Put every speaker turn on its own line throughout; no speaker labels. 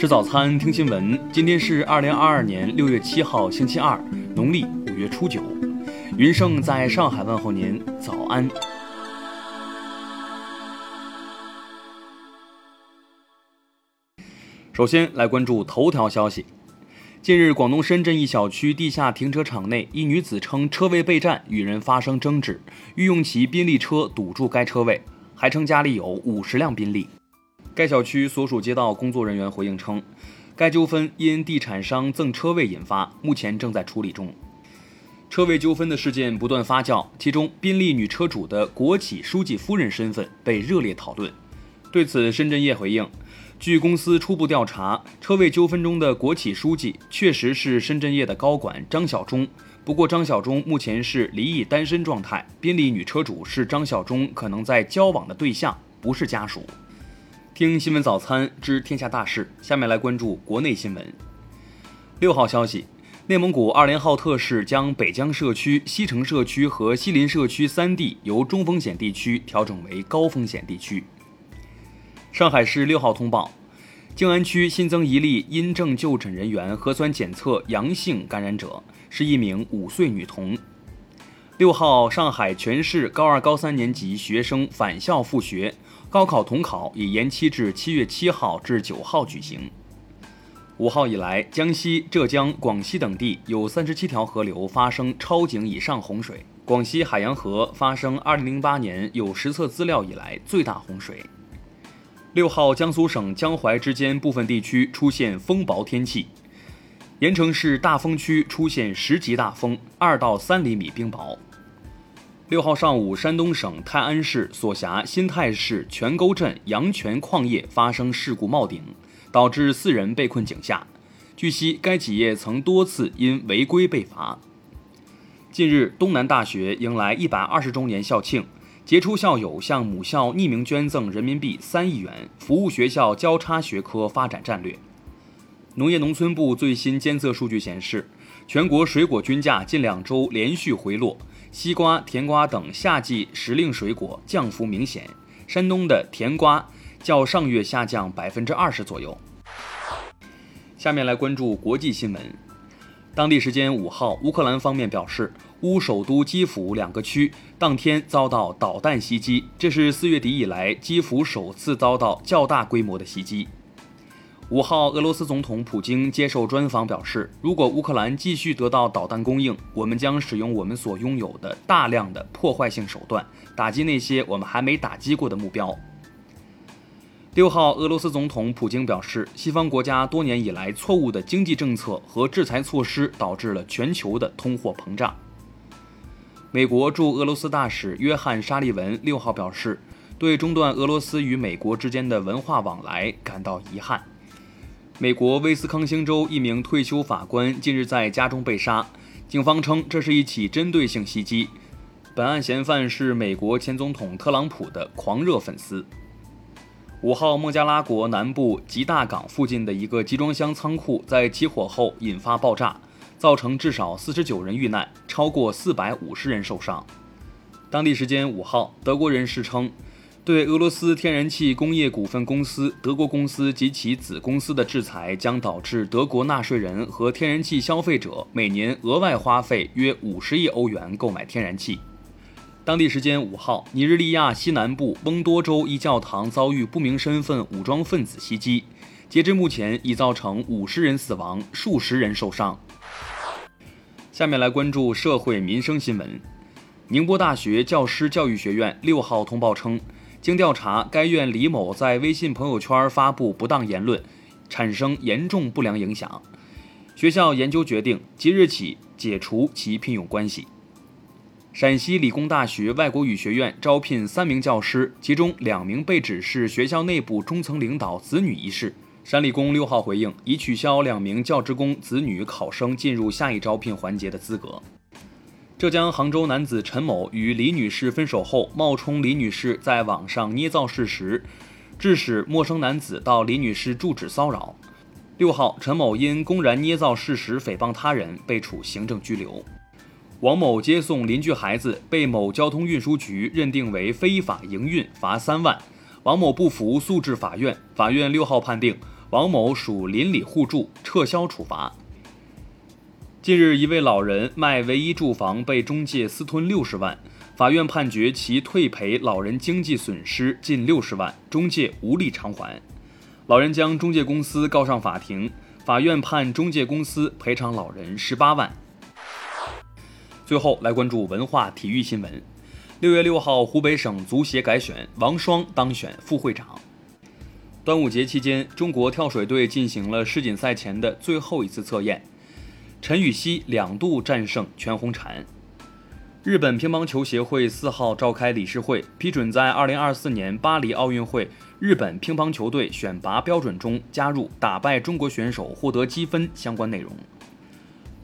吃早餐，听新闻。今天是二零二二年六月七号，星期二，农历五月初九。云盛在上海问候您，早安。首先来关注头条消息。近日，广东深圳一小区地下停车场内，一女子称车位被占，与人发生争执，欲用其宾利车堵住该车位，还称家里有五十辆宾利。该小区所属街道工作人员回应称，该纠纷因地产商赠车位引发，目前正在处理中。车位纠纷的事件不断发酵，其中宾利女车主的国企书记夫人身份被热烈讨论。对此，深圳业回应。据公司初步调查，车位纠纷中的国企书记确实是深圳业的高管张小忠。不过，张小忠目前是离异单身状态。宾利女车主是张小忠可能在交往的对象，不是家属。听新闻早餐知天下大事，下面来关注国内新闻。六号消息，内蒙古二连浩特市将北疆社区、西城社区和西林社区三地由中风险地区调整为高风险地区。上海市六号通报，静安区新增一例因症就诊人员核酸检测阳性感染者，是一名五岁女童。六号，上海全市高二、高三年级学生返校复学，高考统考已延期至七月七号至九号举行。五号以来，江西、浙江、广西等地有三十七条河流发生超警以上洪水，广西海洋河发生二零零八年有实测资料以来最大洪水。六号，江苏省江淮之间部分地区出现风雹天气，盐城市大风区出现十级大风，二到三厘米冰雹。六号上午，山东省泰安市所辖新泰市泉沟镇阳泉矿业发生事故冒顶，导致四人被困井下。据悉，该企业曾多次因违规被罚。近日，东南大学迎来一百二十周年校庆。杰出校友向母校匿名捐赠人民币三亿元，服务学校交叉学科发展战略。农业农村部最新监测数据显示，全国水果均价近两周连续回落，西瓜、甜瓜等夏季时令水果降幅明显。山东的甜瓜较上月下降百分之二十左右。下面来关注国际新闻。当地时间五号，乌克兰方面表示。乌首都基辅两个区当天遭到导弹袭击，这是四月底以来基辅首次遭到较大规模的袭击。五号，俄罗斯总统普京接受专访表示，如果乌克兰继续得到导弹供应，我们将使用我们所拥有的大量的破坏性手段，打击那些我们还没打击过的目标。六号，俄罗斯总统普京表示，西方国家多年以来错误的经济政策和制裁措施导致了全球的通货膨胀。美国驻俄罗斯大使约翰·沙利文六号表示，对中断俄罗斯与美国之间的文化往来感到遗憾。美国威斯康星州一名退休法官近日在家中被杀，警方称这是一起针对性袭击。本案嫌犯是美国前总统特朗普的狂热粉丝。五号，孟加拉国南部吉大港附近的一个集装箱仓库在起火后引发爆炸。造成至少四十九人遇难，超过四百五十人受伤。当地时间五号，德国人士称，对俄罗斯天然气工业股份公司德国公司及其子公司的制裁将导致德国纳税人和天然气消费者每年额外花费约五十亿欧元购买天然气。当地时间五号，尼日利亚西南部翁多州一教堂遭遇不明身份武装分子袭击，截至目前已造成五十人死亡，数十人受伤。下面来关注社会民生新闻。宁波大学教师教育学院六号通报称，经调查，该院李某在微信朋友圈发布不当言论，产生严重不良影响。学校研究决定，即日起解除其聘用关系。陕西理工大学外国语学院招聘三名教师，其中两名被指是学校内部中层领导子女一事。山理工六号回应，已取消两名教职工子女考生进入下一招聘环节的资格。浙江杭州男子陈某与李女士分手后，冒充李女士在网上捏造事实，致使陌生男子到李女士住址骚扰。六号，陈某因公然捏造事实诽谤他人，被处行政拘留。王某接送邻居孩子，被某交通运输局认定为非法营运，罚三万。王某不服，诉至法院。法院六号判定。王某属邻里互助，撤销处罚。近日，一位老人卖唯一住房被中介私吞六十万，法院判决其退赔老人经济损失近六十万，中介无力偿还。老人将中介公司告上法庭，法院判中介公司赔偿老人十八万。最后来关注文化体育新闻。六月六号，湖北省足协改选，王霜当选副会长。端午节期间，中国跳水队进行了世锦赛前的最后一次测验。陈芋汐两度战胜全红婵。日本乒乓球协会四号召开理事会，批准在二零二四年巴黎奥运会日本乒乓球队选拔标准中加入打败中国选手获得积分相关内容。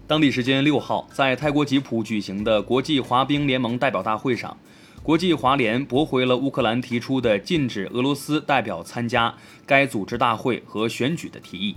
当地时间六号，在泰国吉普举行的国际滑冰联盟代表大会上，国际滑联驳回了乌克兰提出的禁止俄罗斯代表参加该组织大会和选举的提议。